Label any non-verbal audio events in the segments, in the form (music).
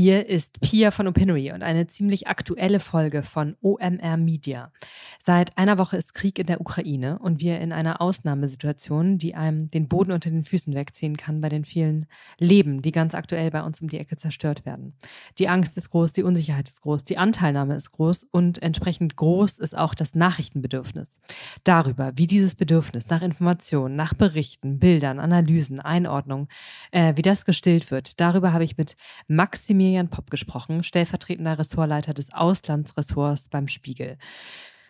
Hier ist Pia von Opinory und eine ziemlich aktuelle Folge von OMR Media. Seit einer Woche ist Krieg in der Ukraine und wir in einer Ausnahmesituation, die einem den Boden unter den Füßen wegziehen kann bei den vielen Leben, die ganz aktuell bei uns um die Ecke zerstört werden. Die Angst ist groß, die Unsicherheit ist groß, die Anteilnahme ist groß und entsprechend groß ist auch das Nachrichtenbedürfnis. Darüber, wie dieses Bedürfnis nach Informationen, nach Berichten, Bildern, Analysen, Einordnung, äh, wie das gestillt wird, darüber habe ich mit Maxim Maximilian Popp gesprochen, stellvertretender Ressortleiter des Auslandsressorts beim Spiegel.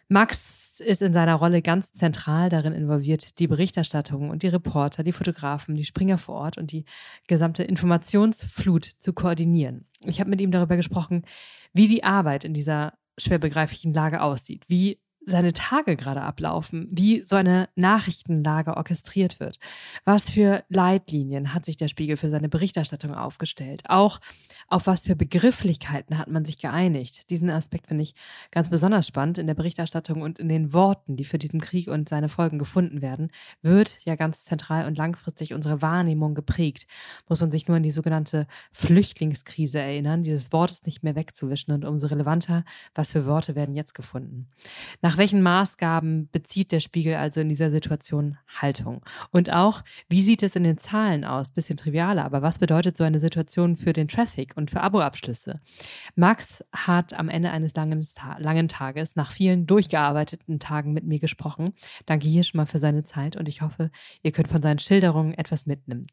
Max ist in seiner Rolle ganz zentral darin involviert, die Berichterstattung und die Reporter, die Fotografen, die Springer vor Ort und die gesamte Informationsflut zu koordinieren. Ich habe mit ihm darüber gesprochen, wie die Arbeit in dieser schwer begreiflichen Lage aussieht, wie seine Tage gerade ablaufen, wie so eine Nachrichtenlage orchestriert wird. Was für Leitlinien hat sich der Spiegel für seine Berichterstattung aufgestellt? Auch auf was für Begrifflichkeiten hat man sich geeinigt? Diesen Aspekt finde ich ganz besonders spannend in der Berichterstattung und in den Worten, die für diesen Krieg und seine Folgen gefunden werden, wird ja ganz zentral und langfristig unsere Wahrnehmung geprägt. Muss man sich nur an die sogenannte Flüchtlingskrise erinnern. Dieses Wort ist nicht mehr wegzuwischen und umso relevanter, was für Worte werden jetzt gefunden. Nach welchen Maßgaben bezieht der Spiegel also in dieser Situation Haltung? Und auch, wie sieht es in den Zahlen aus? Bisschen trivialer, aber was bedeutet so eine Situation für den Traffic und für Aboabschlüsse? Max hat am Ende eines langen, langen Tages, nach vielen durchgearbeiteten Tagen mit mir gesprochen. Danke hier schon mal für seine Zeit und ich hoffe, ihr könnt von seinen Schilderungen etwas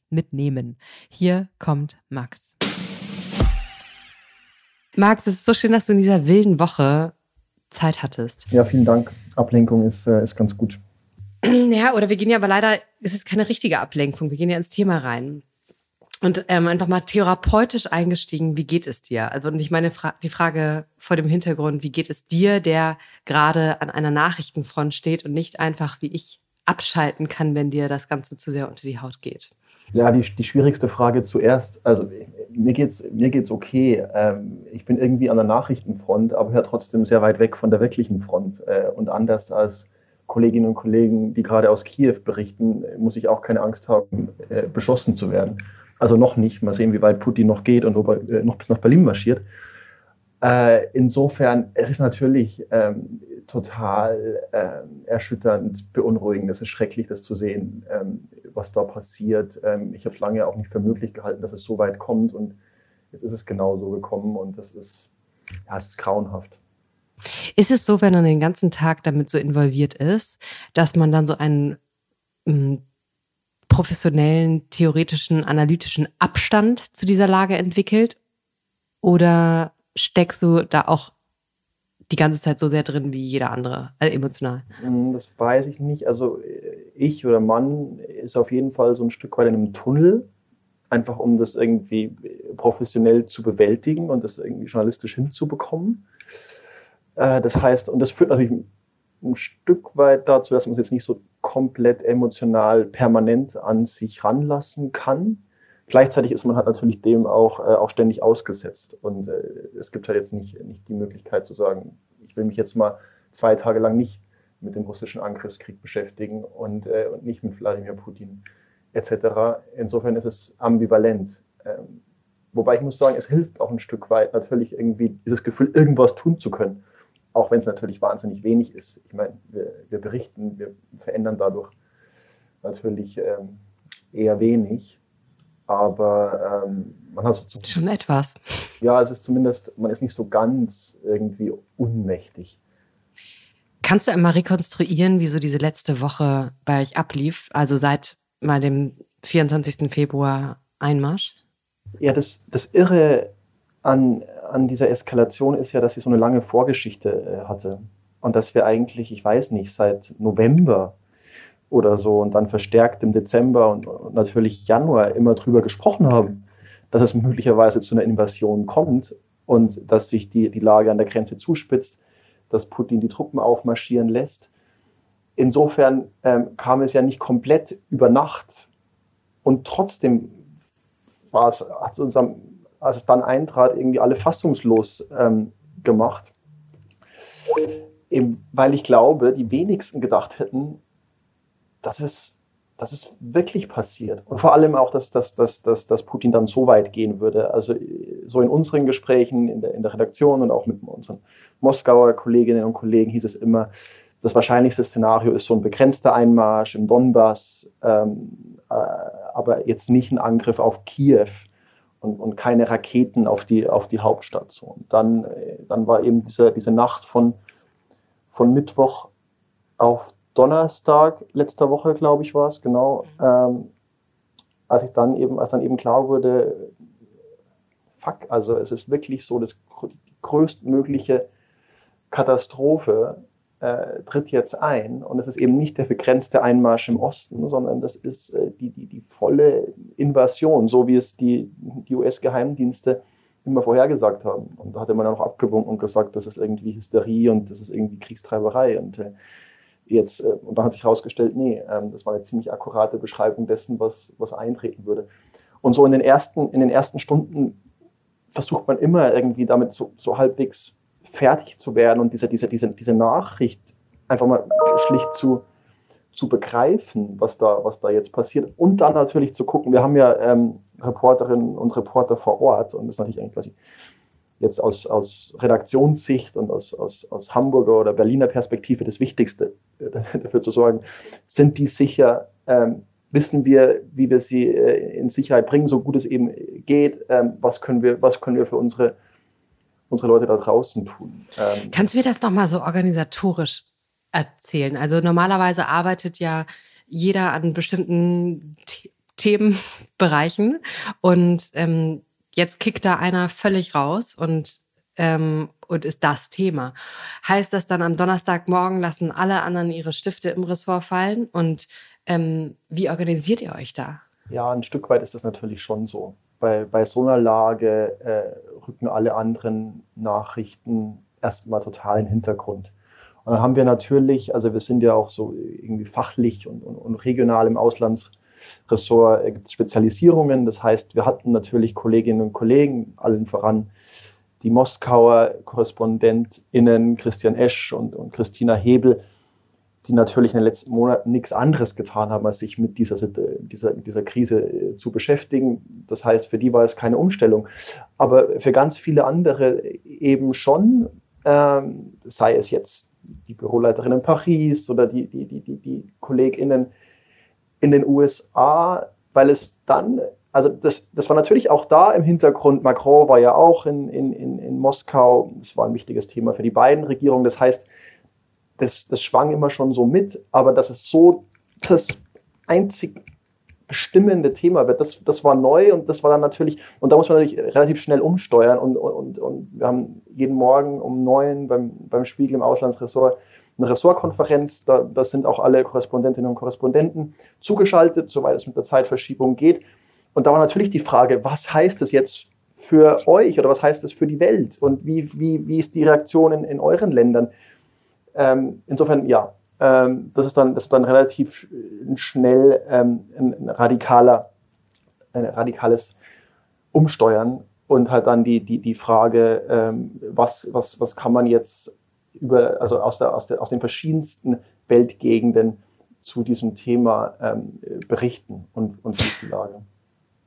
mitnehmen. Hier kommt Max. Max, es ist so schön, dass du in dieser wilden Woche Zeit hattest. Ja, vielen Dank. Ablenkung ist, äh, ist ganz gut. (clears throat) Ja, oder wir gehen ja aber leider, es ist keine richtige Ablenkung. Wir gehen ja ins Thema rein. Und ähm, einfach mal therapeutisch eingestiegen, wie geht es dir? Also, und ich meine Fra die Frage vor dem Hintergrund, wie geht es dir, der gerade an einer Nachrichtenfront steht und nicht einfach wie ich abschalten kann, wenn dir das Ganze zu sehr unter die Haut geht? Ja, die, die schwierigste Frage zuerst. Also mir geht's mir geht's okay. Ähm, ich bin irgendwie an der Nachrichtenfront, aber ja trotzdem sehr weit weg von der wirklichen Front. Äh, und anders als Kolleginnen und Kollegen, die gerade aus Kiew berichten, muss ich auch keine Angst haben, äh, beschossen zu werden. Also noch nicht. Mal sehen, wie weit Putin noch geht und ob er äh, noch bis nach Berlin marschiert. Insofern, es ist natürlich ähm, total äh, erschütternd, beunruhigend. Es ist schrecklich, das zu sehen, ähm, was da passiert. Ähm, ich habe es lange auch nicht für möglich gehalten, dass es so weit kommt und jetzt ist es genau so gekommen und das ist, ja, es ist grauenhaft. Ist es so, wenn man den ganzen Tag damit so involviert ist, dass man dann so einen ähm, professionellen, theoretischen, analytischen Abstand zu dieser Lage entwickelt? Oder steckst du da auch die ganze Zeit so sehr drin wie jeder andere, also emotional? Das weiß ich nicht. Also ich oder Mann ist auf jeden Fall so ein Stück weit in einem Tunnel, einfach um das irgendwie professionell zu bewältigen und das irgendwie journalistisch hinzubekommen. Äh, das heißt, und das führt natürlich ein Stück weit dazu, dass man es jetzt nicht so komplett emotional permanent an sich ranlassen kann. Gleichzeitig ist man halt natürlich dem auch, äh, auch ständig ausgesetzt. Und äh, es gibt halt jetzt nicht, nicht die Möglichkeit zu sagen, ich will mich jetzt mal zwei Tage lang nicht mit dem russischen Angriffskrieg beschäftigen und, äh, und nicht mit Wladimir Putin etc. Insofern ist es ambivalent. Ähm, wobei ich muss sagen, es hilft auch ein Stück weit natürlich irgendwie dieses Gefühl, irgendwas tun zu können. Auch wenn es natürlich wahnsinnig wenig ist. Ich meine, wir, wir berichten, wir verändern dadurch natürlich ähm, eher wenig aber ähm, man hat so schon etwas. Ja, es ist zumindest, man ist nicht so ganz irgendwie unmächtig. Kannst du einmal rekonstruieren, wie so diese letzte Woche bei euch ablief? Also seit mal dem 24. Februar Einmarsch? Ja, das, das Irre an, an dieser Eskalation ist ja, dass sie so eine lange Vorgeschichte äh, hatte. Und dass wir eigentlich, ich weiß nicht, seit November oder so und dann verstärkt im Dezember und, und natürlich Januar immer drüber gesprochen haben, dass es möglicherweise zu einer Invasion kommt und dass sich die, die Lage an der Grenze zuspitzt, dass Putin die Truppen aufmarschieren lässt. Insofern ähm, kam es ja nicht komplett über Nacht und trotzdem war es, hat es als es dann eintrat, irgendwie alle fassungslos ähm, gemacht. Eben, weil ich glaube, die wenigsten gedacht hätten, dass es dass es wirklich passiert. Und vor allem auch, dass, dass, dass, dass, dass Putin dann so weit gehen würde. Also so in unseren Gesprächen in der, in der Redaktion und auch mit unseren Moskauer Kolleginnen und Kollegen hieß es immer, das wahrscheinlichste Szenario ist so ein begrenzter Einmarsch im Donbass, ähm, äh, aber jetzt nicht ein Angriff auf Kiew und, und keine Raketen auf die, auf die Hauptstadt. So. Und dann, äh, dann war eben diese, diese Nacht von, von Mittwoch auf Donnerstag letzter Woche, glaube ich, war es, genau, ähm, als ich dann eben, als dann eben klar wurde, fuck, also es ist wirklich so, das, die größtmögliche Katastrophe äh, tritt jetzt ein. Und es ist eben nicht der begrenzte Einmarsch im Osten, sondern das ist äh, die, die, die volle Invasion, so wie es die, die US-Geheimdienste immer vorhergesagt haben. Und da hatte man dann auch abgewunken und gesagt, das ist irgendwie Hysterie und das ist irgendwie Kriegstreiberei. Und äh, jetzt, äh, und dann hat sich herausgestellt, nee, ähm, das war eine ziemlich akkurate Beschreibung dessen, was, was eintreten würde. Und so in den ersten, in den ersten Stunden versucht man immer irgendwie damit so, so halbwegs fertig zu werden und diese, diese, diese, diese Nachricht einfach mal schlicht zu, zu begreifen, was da, was da jetzt passiert. Und dann natürlich zu gucken, wir haben ja ähm, Reporterinnen und Reporter vor Ort und das ist natürlich eigentlich quasi jetzt aus, aus Redaktionssicht und aus, aus, aus Hamburger oder Berliner Perspektive das Wichtigste, äh, (laughs) dafür zu sorgen, sind die sicher, ähm, wissen wir, wie wir sie äh, in Sicherheit bringen, so gut es eben geht, ähm, was, können wir, was können wir für unsere, unsere Leute da draußen tun. Ähm, Kannst du mir das nochmal so organisatorisch erzählen? Also normalerweise arbeitet ja jeder an bestimmten Themenbereichen und ähm, jetzt kickt da einer völlig raus und, ähm, und ist das Thema. Heißt das dann am Donnerstagmorgen lassen alle anderen ihre Stifte im Ressort fallen? Und ähm, wie organisiert ihr euch da? Ja, ein Stück weit ist das natürlich schon so. Bei, bei so einer Lage äh, rücken alle anderen Nachrichten erstmal total in den Hintergrund. Und dann haben wir natürlich, also wir sind ja auch so irgendwie fachlich und, und, und regional im Auslands Ressort äh, gibt es Spezialisierungen. Das heißt, wir hatten natürlich Kolleginnen und Kollegen, allen voran die Moskauer KorrespondentInnen Christian Esch und, und Christina Hebel, die natürlich in den letzten Monaten nichts anderes getan haben, als sich mit dieser, dieser, dieser Krise äh, zu beschäftigen. Das heißt, für die war es keine Umstellung. Aber für ganz viele andere eben schon, ähm, sei es jetzt die Büroleiterin in Paris oder die, die, die, die, die KollegInnen in den USA, weil es dann, also das, das war natürlich auch da im Hintergrund. Macron war ja auch in, in, in, in Moskau. Das war ein wichtiges Thema für die beiden Regierungen. Das heißt, das, das schwang immer schon so mit, aber dass es so das einzig bestimmende Thema wird, das, das war neu und das war dann natürlich, und da muss man natürlich relativ schnell umsteuern und, und, und wir haben jeden Morgen um neun beim, beim Spiegel im Auslandsressort eine Ressortkonferenz. Da, da sind auch alle Korrespondentinnen und Korrespondenten zugeschaltet, soweit es mit der Zeitverschiebung geht. Und da war natürlich die Frage, was heißt das jetzt für euch oder was heißt das für die Welt? Und wie, wie, wie ist die Reaktion in, in euren Ländern? Ähm, insofern, ja, ähm, das, ist dann, das ist dann relativ schnell ähm, ein, radikaler, ein radikales Umsteuern und halt dann die, die, die Frage, ähm, was, was, was kann man jetzt über, also aus, der, aus, der, aus den verschiedensten Weltgegenden zu diesem Thema ähm, berichten und, und wie ist die Lage.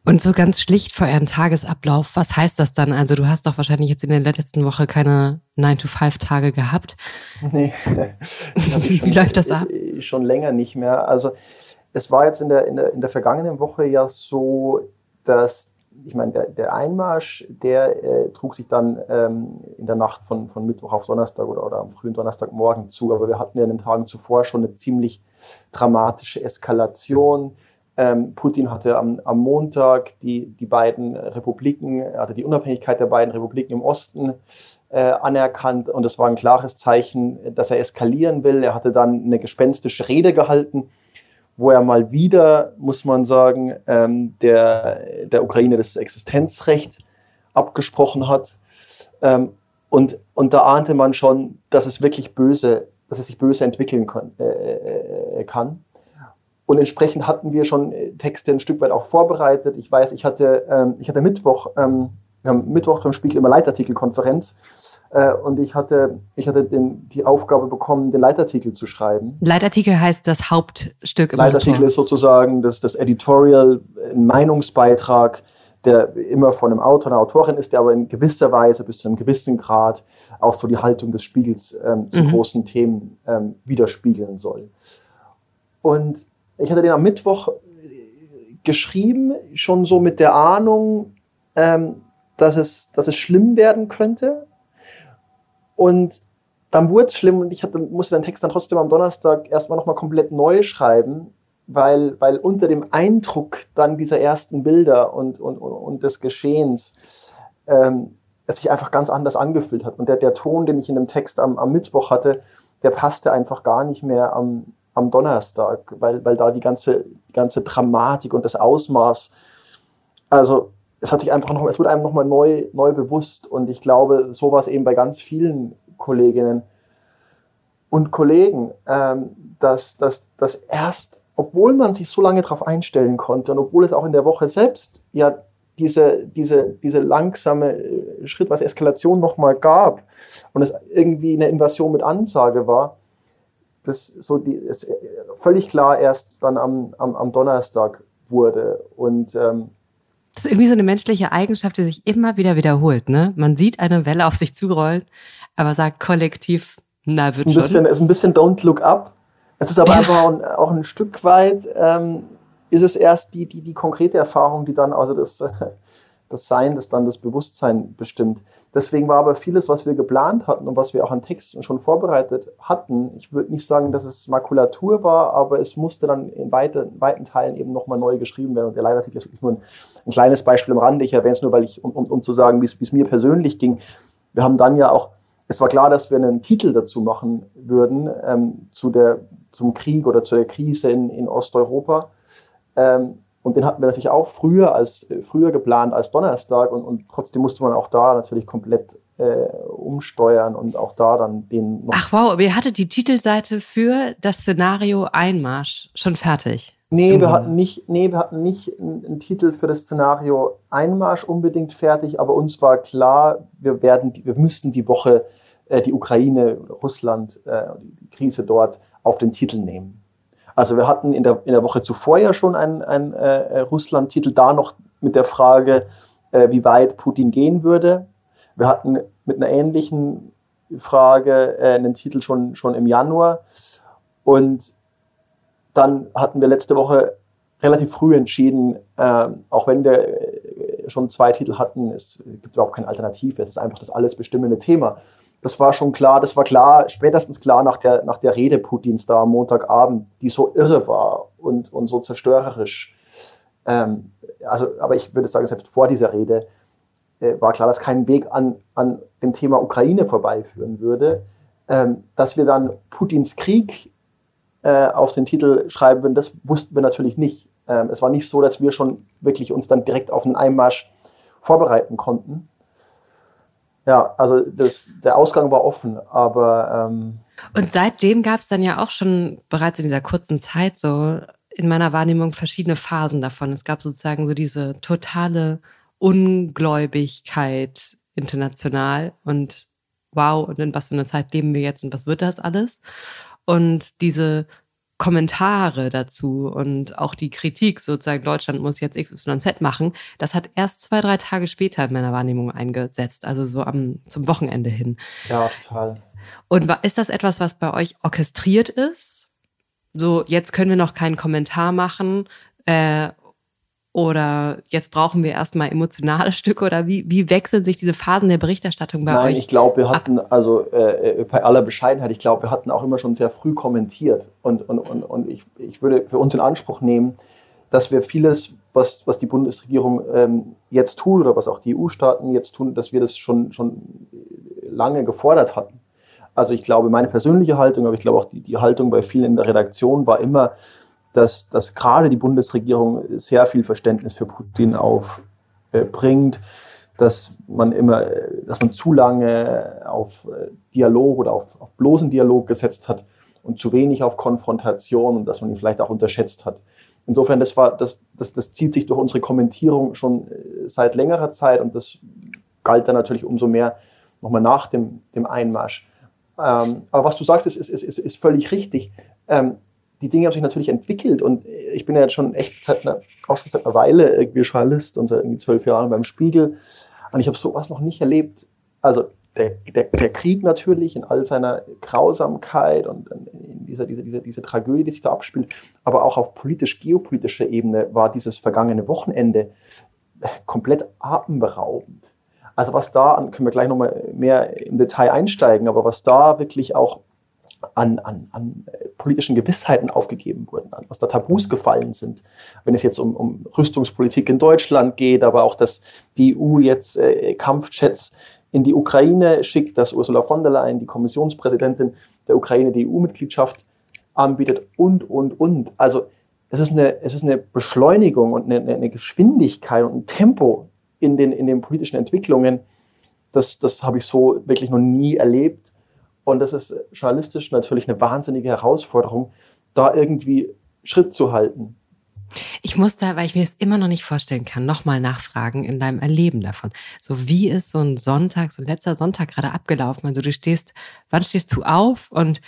Und so ganz schlicht vor Ihrem Tagesablauf, was heißt das dann? Also du hast doch wahrscheinlich jetzt in der letzten Woche keine 9-to-5-Tage gehabt. Nee. (laughs) wie schon, läuft das ab? Äh, schon länger nicht mehr. Also es war jetzt in der, in der, in der vergangenen Woche ja so, dass ich meine, der, der Einmarsch, der äh, trug sich dann ähm, in der Nacht von, von Mittwoch auf Donnerstag oder, oder am frühen Donnerstagmorgen zu. Aber wir hatten ja in den Tagen zuvor schon eine ziemlich dramatische Eskalation. Ähm, Putin hatte am, am Montag die, die beiden Republiken, hatte die Unabhängigkeit der beiden Republiken im Osten äh, anerkannt und es war ein klares Zeichen, dass er eskalieren will. Er hatte dann eine gespenstische Rede gehalten wo er mal wieder, muss man sagen, ähm, der, der Ukraine das Existenzrecht abgesprochen hat. Ähm, und, und da ahnte man schon, dass es wirklich böse, dass es sich böse entwickeln kann. Äh, äh, kann. Und entsprechend hatten wir schon Texte ein Stück weit auch vorbereitet. Ich weiß, ich hatte, ähm, ich hatte Mittwoch, ähm, wir haben Mittwoch beim Spiegel immer Leitartikelkonferenz. Äh, und ich hatte, ich hatte den, die Aufgabe bekommen, den Leitartikel zu schreiben. Leitartikel heißt das Hauptstück im Leitartikel ist sozusagen das, das Editorial, ein Meinungsbeitrag, der immer von einem Autor, einer Autorin ist, der aber in gewisser Weise bis zu einem gewissen Grad auch so die Haltung des Spiegels ähm, zu mhm. großen Themen ähm, widerspiegeln soll. Und ich hatte den am Mittwoch geschrieben, schon so mit der Ahnung, ähm, dass, es, dass es schlimm werden könnte. Und dann wurde es schlimm und ich hatte, musste den Text dann trotzdem am Donnerstag erstmal nochmal komplett neu schreiben, weil, weil unter dem Eindruck dann dieser ersten Bilder und, und, und des Geschehens ähm, es sich einfach ganz anders angefühlt hat. Und der, der Ton, den ich in dem Text am, am Mittwoch hatte, der passte einfach gar nicht mehr am, am Donnerstag, weil, weil da die ganze, die ganze Dramatik und das Ausmaß, also es hat sich einfach noch, es wurde einem nochmal neu, neu bewusst und ich glaube, so war es eben bei ganz vielen Kolleginnen und Kollegen, ähm, dass, dass, dass erst, obwohl man sich so lange darauf einstellen konnte und obwohl es auch in der Woche selbst ja diese, diese, diese langsame äh, schrittweise Eskalation nochmal gab und es irgendwie eine Invasion mit Ansage war, das so die, es völlig klar erst dann am, am, am Donnerstag wurde. Und ähm, das ist irgendwie so eine menschliche Eigenschaft, die sich immer wieder wiederholt. Ne? Man sieht eine Welle auf sich zurollen, aber sagt kollektiv, na, wird ein schon. Bisschen, ist ein bisschen Don't Look Up. Es ist aber ja. einfach auch ein, auch ein, Stück weit, ähm, ist es erst die, die, die konkrete Erfahrung, die dann, also das, das Sein, das dann das Bewusstsein bestimmt. Deswegen war aber vieles, was wir geplant hatten und was wir auch an Texten schon vorbereitet hatten, ich würde nicht sagen, dass es Makulatur war, aber es musste dann in weite, weiten Teilen eben nochmal neu geschrieben werden. Und der Leitartikel ist wirklich nur ein, ein kleines Beispiel am Rande. Ich erwähne es nur, weil ich, um, um, um zu sagen, wie es mir persönlich ging. Wir haben dann ja auch, es war klar, dass wir einen Titel dazu machen würden, ähm, zu der, zum Krieg oder zu der Krise in, in Osteuropa. Ähm, und den hatten wir natürlich auch früher als früher geplant als Donnerstag und, und trotzdem musste man auch da natürlich komplett äh, umsteuern und auch da dann den noch. Ach wow, aber ihr hattet die Titelseite für das Szenario Einmarsch schon fertig. Nee, wir hatten nicht, nee, wir hatten nicht einen, einen, Titel für das Szenario Einmarsch unbedingt fertig, aber uns war klar, wir werden, wir müssten die Woche äh, die Ukraine, Russland, äh, die Krise dort auf den Titel nehmen. Also wir hatten in der, in der Woche zuvor ja schon einen, einen äh, Russland-Titel, da noch mit der Frage, äh, wie weit Putin gehen würde. Wir hatten mit einer ähnlichen Frage äh, einen Titel schon, schon im Januar. Und dann hatten wir letzte Woche relativ früh entschieden, äh, auch wenn wir äh, schon zwei Titel hatten, es gibt überhaupt keine Alternative, es ist einfach das alles bestimmende Thema das war schon klar, das war klar, spätestens klar nach der, nach der Rede Putins da am Montagabend, die so irre war und, und so zerstörerisch. Ähm, also, aber ich würde sagen, selbst vor dieser Rede äh, war klar, dass kein Weg an, an dem Thema Ukraine vorbeiführen würde. Ähm, dass wir dann Putins Krieg äh, auf den Titel schreiben würden, das wussten wir natürlich nicht. Ähm, es war nicht so, dass wir schon wirklich uns dann direkt auf einen Einmarsch vorbereiten konnten. Ja, also das, der Ausgang war offen, aber. Ähm und seitdem gab es dann ja auch schon bereits in dieser kurzen Zeit so in meiner Wahrnehmung verschiedene Phasen davon. Es gab sozusagen so diese totale Ungläubigkeit international und wow, und in was für einer Zeit leben wir jetzt und was wird das alles? Und diese Kommentare dazu und auch die Kritik sozusagen, Deutschland muss jetzt XYZ machen, das hat erst zwei, drei Tage später in meiner Wahrnehmung eingesetzt, also so am, zum Wochenende hin. Ja, total. Und ist das etwas, was bei euch orchestriert ist? So, jetzt können wir noch keinen Kommentar machen äh, oder jetzt brauchen wir erstmal emotionale (laughs) Stücke oder wie, wie wechseln sich diese Phasen der Berichterstattung bei Nein, euch? Nein, ich glaube, wir hatten, also äh, bei aller Bescheidenheit, ich glaube, wir hatten auch immer schon sehr früh kommentiert. Und, und, und, und ich, ich würde für uns in Anspruch nehmen, dass wir vieles, was, was die Bundesregierung ähm, jetzt tut oder was auch die EU-Staaten jetzt tun, dass wir das schon, schon lange gefordert hatten. Also ich glaube, meine persönliche Haltung, aber ich glaube auch die, die Haltung bei vielen in der Redaktion war immer, dass, dass gerade die Bundesregierung sehr viel Verständnis für Putin aufbringt, äh, dass man immer, dass man zu lange auf äh, Dialog oder auf, auf bloßen Dialog gesetzt hat und zu wenig auf Konfrontation und dass man ihn vielleicht auch unterschätzt hat. Insofern, das, war, das, das, das zieht sich durch unsere Kommentierung schon äh, seit längerer Zeit und das galt dann natürlich umso mehr nochmal nach dem, dem Einmarsch. Ähm, aber was du sagst, ist, ist, ist, ist völlig richtig. Ähm, die Dinge haben sich natürlich entwickelt und ich bin ja jetzt schon echt seit einer, auch schon seit einer Weile irgendwie Journalist und seit irgendwie zwölf Jahren beim Spiegel und ich habe sowas noch nicht erlebt. Also der, der, der, Krieg natürlich in all seiner Grausamkeit und in dieser, dieser, dieser, diese Tragödie, die sich da abspielt, aber auch auf politisch-geopolitischer Ebene war dieses vergangene Wochenende komplett atemberaubend. Also was da, können wir gleich nochmal mehr im Detail einsteigen, aber was da wirklich auch an, an, an politischen Gewissheiten aufgegeben wurden, an was da Tabus gefallen sind. Wenn es jetzt um, um Rüstungspolitik in Deutschland geht, aber auch, dass die EU jetzt äh, Kampfjets in die Ukraine schickt, dass Ursula von der Leyen, die Kommissionspräsidentin der Ukraine, die EU-Mitgliedschaft anbietet und, und, und. Also es ist eine, es ist eine Beschleunigung und eine, eine Geschwindigkeit und ein Tempo in den, in den politischen Entwicklungen, das, das habe ich so wirklich noch nie erlebt. Und das ist journalistisch natürlich eine wahnsinnige Herausforderung, da irgendwie Schritt zu halten. Ich muss da, weil ich mir es immer noch nicht vorstellen kann, nochmal nachfragen in deinem Erleben davon. So wie ist so ein Sonntag, so ein letzter Sonntag gerade abgelaufen? Also du stehst, wann stehst du auf und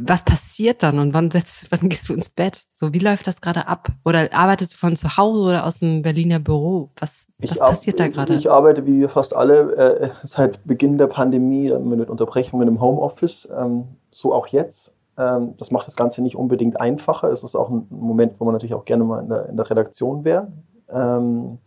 was passiert dann und wann, setzt, (laughs) wann gehst du ins Bett? So, wie läuft das gerade ab? Oder arbeitest du von zu Hause oder aus dem Berliner Büro? Was, was passiert da gerade? Ich arbeite wie wir fast alle äh, (laughs) seit Beginn der Pandemie äh, mit Unterbrechungen im Homeoffice, ähm, so auch jetzt. Ähm, das macht das Ganze nicht unbedingt einfacher. Es ist auch ein Moment, wo man natürlich auch gerne mal in der, in der Redaktion wäre. Ähm,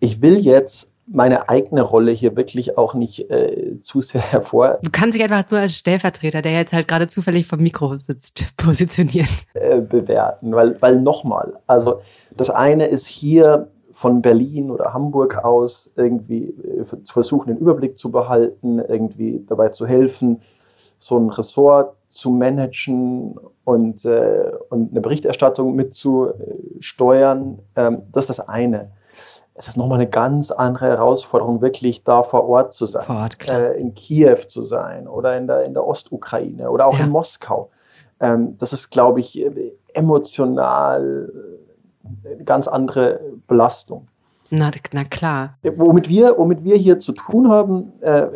ich will jetzt meine eigene Rolle hier wirklich auch nicht äh, zu sehr (laughs) hervor. Du kannst dich einfach nur als Stellvertreter, der jetzt halt gerade zufällig vom Mikro sitzt, (laughs) positionieren. Äh, bewerten, weil, weil nochmal, also das eine ist hier von Berlin oder Hamburg aus irgendwie äh, zu versuchen, den Überblick zu behalten, irgendwie dabei zu helfen, so ein Ressort zu managen und, äh, und eine Berichterstattung mitzusteuern. Ähm, das ist das eine es ist nochmal eine ganz andere Herausforderung, wirklich da vor Ort zu sein. Vor Ort, klar. Äh, in Kiew zu sein oder in der, in der Ostukraine oder auch ja. in Moskau. Ähm, das ist, glaube ich, emotional eine ganz andere Belastung. Na, na klar. Womit wir, womit wir hier zu tun haben, äh,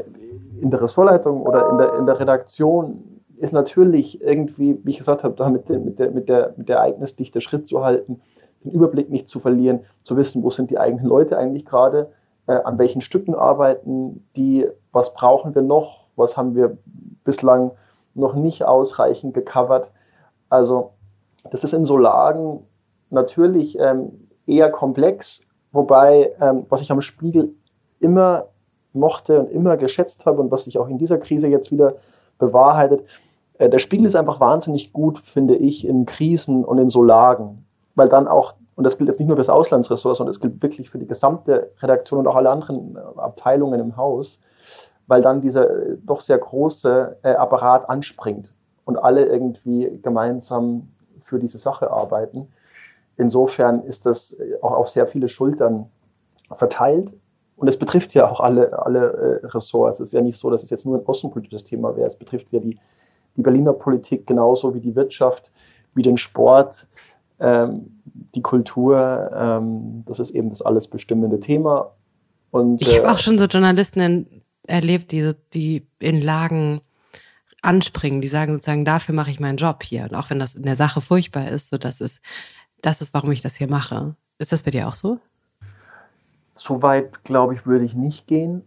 in der Ressortleitung oder in der, in der Redaktion, ist natürlich irgendwie, wie ich gesagt habe, da mit, der, mit, der, mit, der, mit der Ereignisdichte Schritt zu halten den Überblick nicht zu verlieren, zu wissen, wo sind die eigenen Leute eigentlich gerade, äh, an welchen Stücken arbeiten die, was brauchen wir noch, was haben wir bislang noch nicht ausreichend gecovert. Also das ist in so Lagen natürlich ähm, eher komplex, wobei ähm, was ich am Spiegel immer mochte und immer geschätzt habe und was sich auch in dieser Krise jetzt wieder bewahrheitet, äh, der Spiegel ist einfach wahnsinnig gut, finde ich, in Krisen und in so Lagen weil dann auch, und das gilt jetzt nicht nur für das Auslandsressort, sondern es gilt wirklich für die gesamte Redaktion und auch alle anderen äh, Abteilungen im Haus, weil dann dieser äh, doch sehr große äh, Apparat anspringt und alle irgendwie gemeinsam für diese Sache arbeiten. Insofern ist das auch auf sehr viele Schultern verteilt. Und es betrifft ja auch alle, alle Ressorts. Es ist ja nicht so, dass es jetzt nur ein außenpolitisches Thema wäre. Es betrifft ja die, die Berliner Politik genauso wie die Wirtschaft, wie den Sport, ähm, die Kultur, ähm, das ist eben das alles bestimmende Thema. Und, ich habe äh, auch schon so Journalisten erlebt, die, die in Lagen anspringen, die sagen sozusagen, dafür mache ich meinen Job hier. Und auch wenn das in der Sache furchtbar ist, so das ist, das ist, warum ich das hier mache. Ist das bei dir auch so? So weit, glaube ich, würde ich nicht gehen.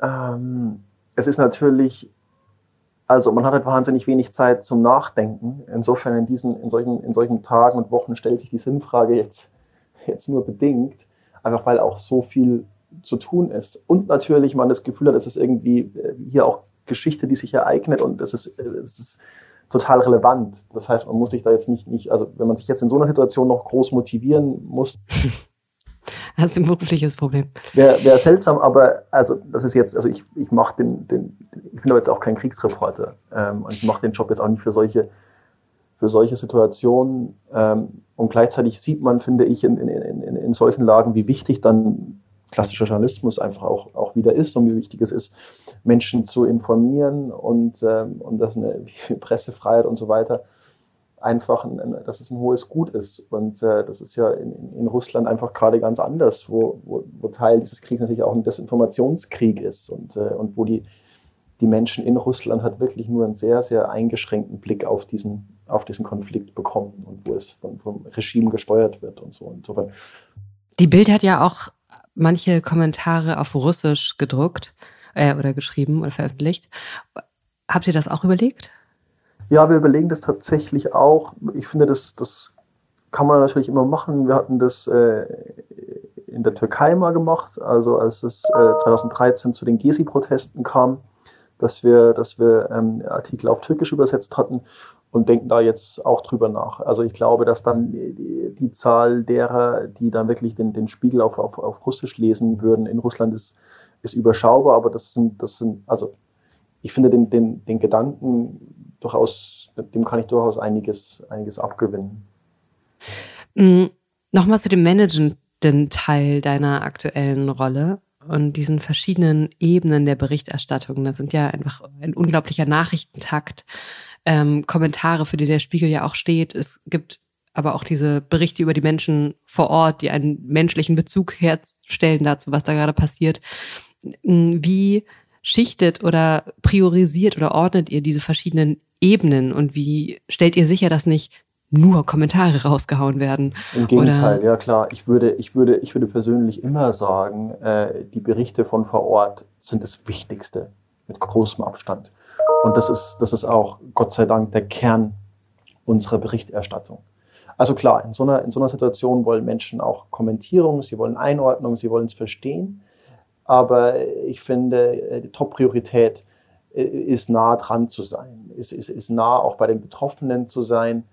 Ähm, es ist natürlich also man hat halt wahnsinnig wenig Zeit zum Nachdenken. Insofern in diesen, in solchen, in solchen Tagen und Wochen stellt sich die Sinnfrage jetzt, jetzt nur bedingt, einfach weil auch so viel zu tun ist. Und natürlich man das Gefühl hat, es ist irgendwie äh, hier auch Geschichte, die sich ereignet und es ist, es ist total relevant. Das heißt, man muss sich da jetzt nicht, nicht, also wenn man sich jetzt in so einer Situation noch groß motivieren muss, (laughs) Hast du ein berufliches Problem? Wäre wär seltsam, aber also das ist jetzt, also ich, ich mache den, den, ich bin aber jetzt auch kein Kriegsreporter ähm, und ich mache den Job jetzt auch nicht für solche, für solche Situationen. Ähm, und gleichzeitig sieht man, finde ich, in, in, in, in solchen Lagen, wie wichtig dann klassischer Journalismus einfach auch, auch wieder ist und wie wichtig es ist, Menschen zu informieren und, ähm, und das eine (laughs) Pressefreiheit und so weiter einfach, ein, dass es ein hohes Gut ist. Und äh, das ist ja in, in Russland einfach gerade ganz anders, wo, wo, wo, Teil dieses Kriegs natürlich auch ein Desinformationskrieg ist und, äh, und wo die, die Menschen in Russland halt wirklich nur einen sehr, sehr eingeschränkten Blick auf diesen, auf diesen Konflikt bekommen und wo es von, vom Regime gesteuert wird und so. Insofern. Die Bild hat ja auch manche Kommentare auf Russisch gedruckt äh, oder geschrieben oder veröffentlicht. Habt ihr das auch überlegt? Ja, wir überlegen das tatsächlich auch. Ich finde, das, das kann man natürlich immer machen. Wir hatten das äh, in der Türkei mal gemacht, also als es äh, 2013 zu den Gezi-Protesten kam, dass wir, dass wir ähm, Artikel auf Türkisch übersetzt hatten und denken da jetzt auch drüber nach. Also ich glaube, dass dann die, Zahl derer, die dann wirklich den, den Spiegel auf, auf, auf Russisch lesen würden, in Russland ist, ist überschaubar, aber das sind, das sind, also ich finde den, den, den Gedanken durchaus, dem kann ich durchaus einiges, einiges abgewinnen. Mhm. Nochmal zu dem managenden Teil deiner aktuellen Rolle und diesen verschiedenen Ebenen der Berichterstattung. Das sind ja einfach ein unglaublicher Nachrichtentakt, ähm, Kommentare, für die der Spiegel ja auch steht. Es gibt aber auch diese Berichte über die Menschen vor Ort, die einen menschlichen Bezug herstellen dazu, was da gerade passiert. Wie schichtet oder priorisiert oder ordnet ihr diese verschiedenen Ebenen und wie stellt ihr sicher, dass nicht nur Kommentare rausgehauen werden? Im Gegenteil, Oder? ja klar. Ich würde, ich, würde, ich würde persönlich immer sagen, äh, die Berichte von vor Ort sind das Wichtigste mit großem Abstand. Und das ist, das ist auch, Gott sei Dank, der Kern unserer Berichterstattung. Also klar, in so einer, in so einer Situation wollen Menschen auch Kommentierung, sie wollen Einordnung, sie wollen es verstehen. Aber ich finde, äh, die Top-Priorität äh, ist nah dran zu sein, ist, ist, ist nah auch bei den Betroffenen zu sein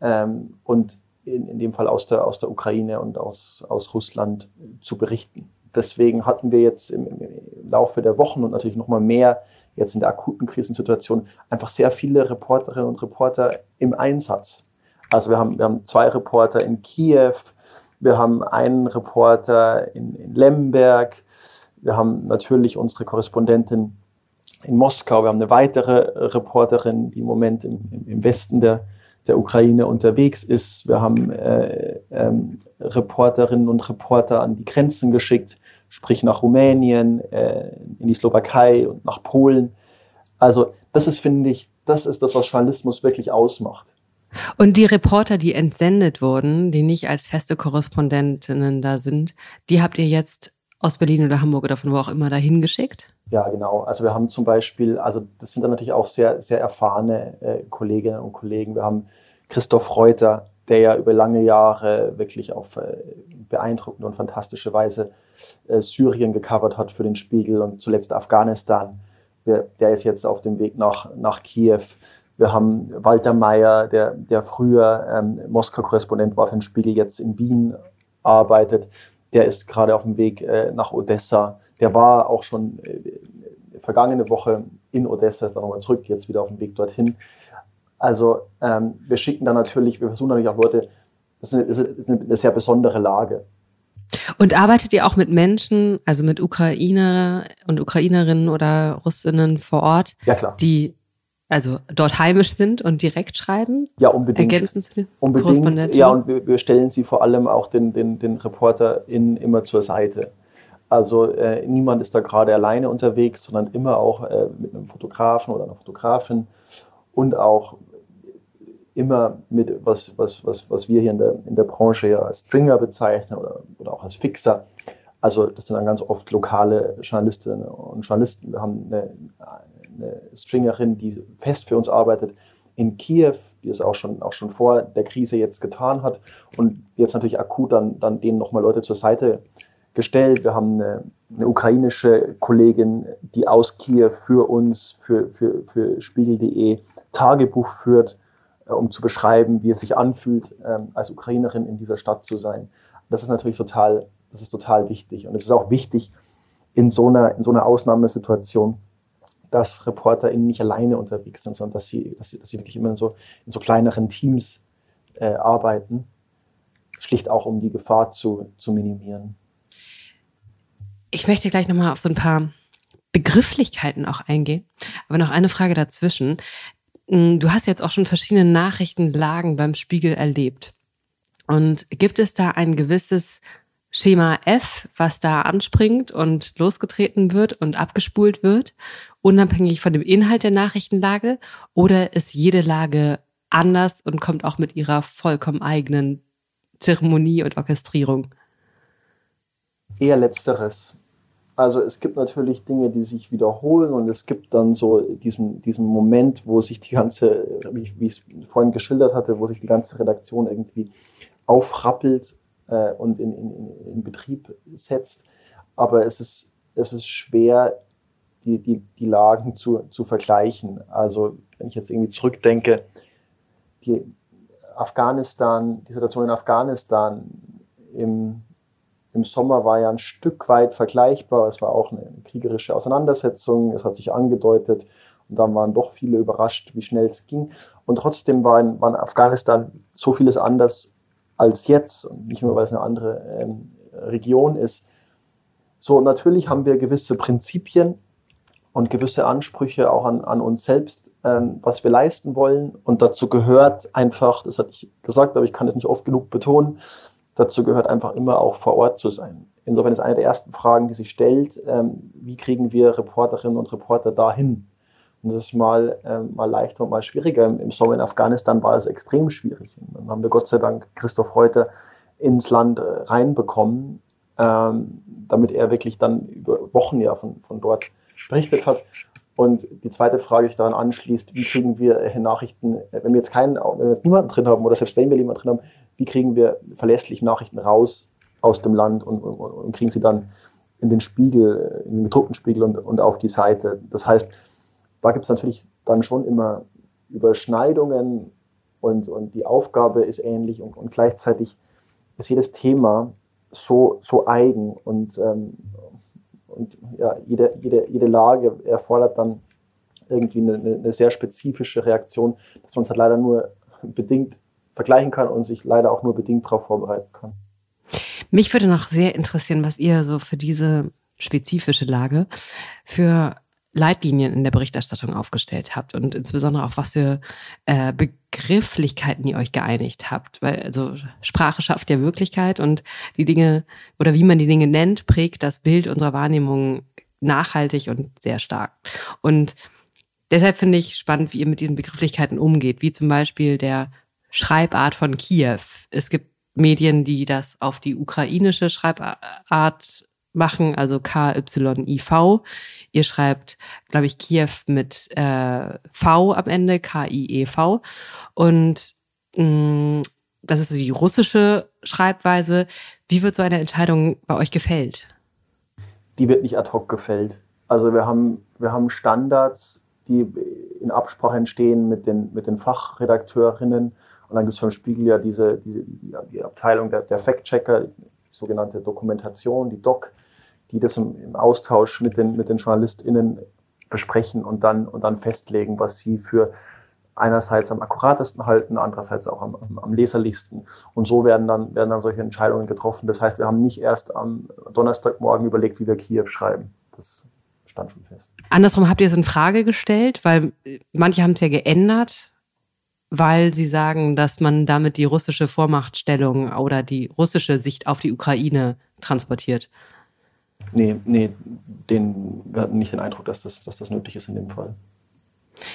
ähm, und in, in dem Fall aus der, aus der Ukraine und aus, aus Russland zu berichten. Deswegen hatten wir jetzt im, im Laufe der Wochen und natürlich noch mal mehr jetzt in der akuten Krisensituation einfach sehr viele Reporterinnen und Reporter im Einsatz. Also wir haben, wir haben zwei Reporter in Kiew, wir haben einen Reporter in, in Lemberg, wir haben natürlich unsere Korrespondentin in Moskau. Wir haben eine weitere Reporterin, die im Moment im, im Westen der, der Ukraine unterwegs ist. Wir haben äh, ähm, Reporterinnen und Reporter an die Grenzen geschickt, sprich nach Rumänien, äh, in die Slowakei und nach Polen. Also das ist, finde ich, das ist das, was Journalismus wirklich ausmacht. Und die Reporter, die entsendet wurden, die nicht als feste Korrespondentinnen da sind, die habt ihr jetzt aus Berlin oder Hamburg oder von wo auch immer dahin geschickt? Ja, genau. Also wir haben zum Beispiel, also das sind dann natürlich auch sehr, sehr erfahrene äh, Kolleginnen und Kollegen. Wir haben Christoph Reuter, der ja über lange Jahre wirklich auf äh, beeindruckende und fantastische Weise äh, Syrien gecovert hat für den Spiegel und zuletzt Afghanistan. Wir, der ist jetzt auf dem Weg nach, nach Kiew. Wir haben Walter Mayer, der, der früher ähm, Moskau-Korrespondent war für den Spiegel, jetzt in Wien arbeitet der ist gerade auf dem Weg äh, nach Odessa. Der war auch schon äh, vergangene Woche in Odessa, ist dann nochmal zurück, jetzt wieder auf dem Weg dorthin. Also ähm, wir schicken dann natürlich, wir versuchen natürlich auch Leute, das ist eine, das ist eine sehr besondere Lage. Und arbeitet ihr auch mit Menschen, also mit Ukrainer und Ukrainerinnen oder Russinnen vor Ort, ja, klar. die also dort heimisch sind und direkt schreiben? Ja, unbedingt. Ergänzen zu den unbedingt. Ja, und wir, wir, stellen sie vor allem auch den, den, den ReporterInnen immer zur Seite. Also äh, niemand ist da gerade alleine unterwegs, sondern immer auch äh, mit einem Fotografen oder einer Fotografin und auch immer mit, was, was, was, was wir hier in der, in der Branche ja als Stringer bezeichnen oder, oder auch als Fixer. Also das sind dann ganz oft lokale Journalistinnen und Journalisten. Wir haben eine, eine Stringerin, die fest für uns arbeitet in Kiew, die es auch schon, auch schon vor der Krise jetzt getan hat und jetzt natürlich akut dann, dann denen nochmal Leute zur Seite gestellt. Wir haben eine, eine, ukrainische Kollegin, die aus Kiew für uns, für, für, für Spiegel.de Tagebuch führt, äh, um zu beschreiben, wie es sich anfühlt, äh, als Ukrainerin in dieser Stadt zu sein. Das ist natürlich total, das ist total wichtig. Und es ist auch wichtig in so einer, in so einer Ausnahmesituation, dass ReporterInnen nicht alleine unterwegs sind, sondern dass sie, dass sie, dass sie wirklich immer in so, in so kleineren Teams äh, arbeiten, schlicht auch um die Gefahr zu, zu minimieren. Ich möchte gleich nochmal auf so ein paar Begrifflichkeiten auch eingehen, aber noch eine Frage dazwischen. mm, du hast jetzt auch schon verschiedene Nachrichtenlagen beim Spiegel erlebt. Und gibt es da ein gewisses Schema F, was da anspringt und losgetreten wird und abgespult wird, unabhängig von dem Inhalt der Nachrichtenlage? Oder ist jede Lage anders und kommt auch mit ihrer vollkommen eigenen Zeremonie und Orchestrierung? Eher letzteres. Also es gibt natürlich Dinge, die sich wiederholen und es gibt dann so diesen, diesen Moment, wo sich die ganze, wie, ich es vorhin geschildert hatte, wo sich die ganze Redaktion irgendwie aufrappelt äh, und in, in, in Betrieb setzt. Aber es ist, es ist schwer, die, die, die Lagen zu, zu vergleichen. Also wenn ich jetzt irgendwie zurückdenke, die Afghanistan, die Situation in Afghanistan im, im Sommer war ja ein Stück weit vergleichbar. Es war auch eine kriegerische Auseinandersetzung, es hat sich angedeutet und dann waren doch viele überrascht, wie schnell es ging. Und trotzdem war in, war in Afghanistan so vieles anders als jetzt, nicht nur, weil es eine andere ähm, Region ist. So, natürlich haben wir gewisse Prinzipien, und gewisse Ansprüche auch an, an uns selbst, ähm, was wir leisten wollen. Und dazu gehört einfach, das hatte ich gesagt, aber ich kann es nicht oft genug betonen, dazu gehört einfach immer auch vor Ort zu sein. Insofern ist eine der ersten Fragen, die sich stellt, ähm, wie kriegen wir Reporterinnen und Reporter dahin? Und das ist mal, ähm, mal leichter und mal schwieriger. Im, Sommer in Afghanistan war es extrem schwierig. Und dann haben wir Gott sei Dank Christoph Reuter ins Land äh, reinbekommen, ähm, damit er wirklich dann über Wochen ja von, von dort berichtet hat. Und die zweite Frage, die sich daran anschließt, wie kriegen wir äh, Nachrichten, äh, wenn wir jetzt keinen, wenn wir jetzt niemanden drin haben oder selbst wenn wir jemanden drin haben, wie kriegen wir verlässlich Nachrichten raus aus dem Land und, und, und kriegen sie dann in den Spiegel, in den gedruckten Spiegel und, und auf die Seite. Das heißt, da gibt es natürlich dann schon immer Überschneidungen und, und die Aufgabe ist ähnlich und, und gleichzeitig ist jedes Thema so, so eigen und, ähm, und ja, jede, jede, jede Lage erfordert dann irgendwie eine, eine sehr spezifische Reaktion, dass man es halt leider nur bedingt vergleichen kann und sich leider auch nur bedingt darauf vorbereiten kann. Mich würde noch sehr interessieren, was ihr so für diese spezifische Lage für Leitlinien in der Berichterstattung aufgestellt habt und insbesondere auch was für äh, Begrifflichkeiten ihr euch geeinigt habt. Weil also Sprache schafft ja Wirklichkeit und die Dinge oder wie man die Dinge nennt, prägt das Bild unserer Wahrnehmung nachhaltig und sehr stark. Und deshalb finde ich spannend, wie ihr mit diesen Begrifflichkeiten umgeht, wie zum Beispiel der Schreibart von Kiew. Es gibt Medien, die das auf die ukrainische Schreibart machen, also K-Y-I-V. Ihr schreibt, glaube ich, Kiew mit äh, V am Ende, K-I-E-V. Und mh, mm, das ist die russische Schreibweise. Wie wird so eine Entscheidung bei euch gefällt? Die wird nicht ad hoc gefällt. Also wir haben, wir haben Standards, die in Absprache entstehen mit den, mit den Fachredakteurinnen. Und dann gibt es beim Spiegel ja diese, diese die, Abteilung der, der Fact-Checker, die sogenannte Dokumentation, die Doc, die das im, im Austausch mit den, mit den JournalistInnen besprechen und dann, und dann festlegen, was sie für einerseits am akkuratesten halten, andererseits auch am, am, leserlichsten. Und so werden dann, werden dann solche Entscheidungen getroffen. Das heißt, wir haben nicht erst am Donnerstagmorgen überlegt, wie wir Kiew schreiben. Das stand schon fest. Andersrum habt ihr es in Frage gestellt, weil manche haben es ja geändert, weil sie sagen, dass man damit die russische Vormachtstellung oder die russische Sicht auf die Ukraine transportiert. Nee, nee, den, wir hatten nicht den Eindruck, dass das, dass das nötig ist in dem Fall.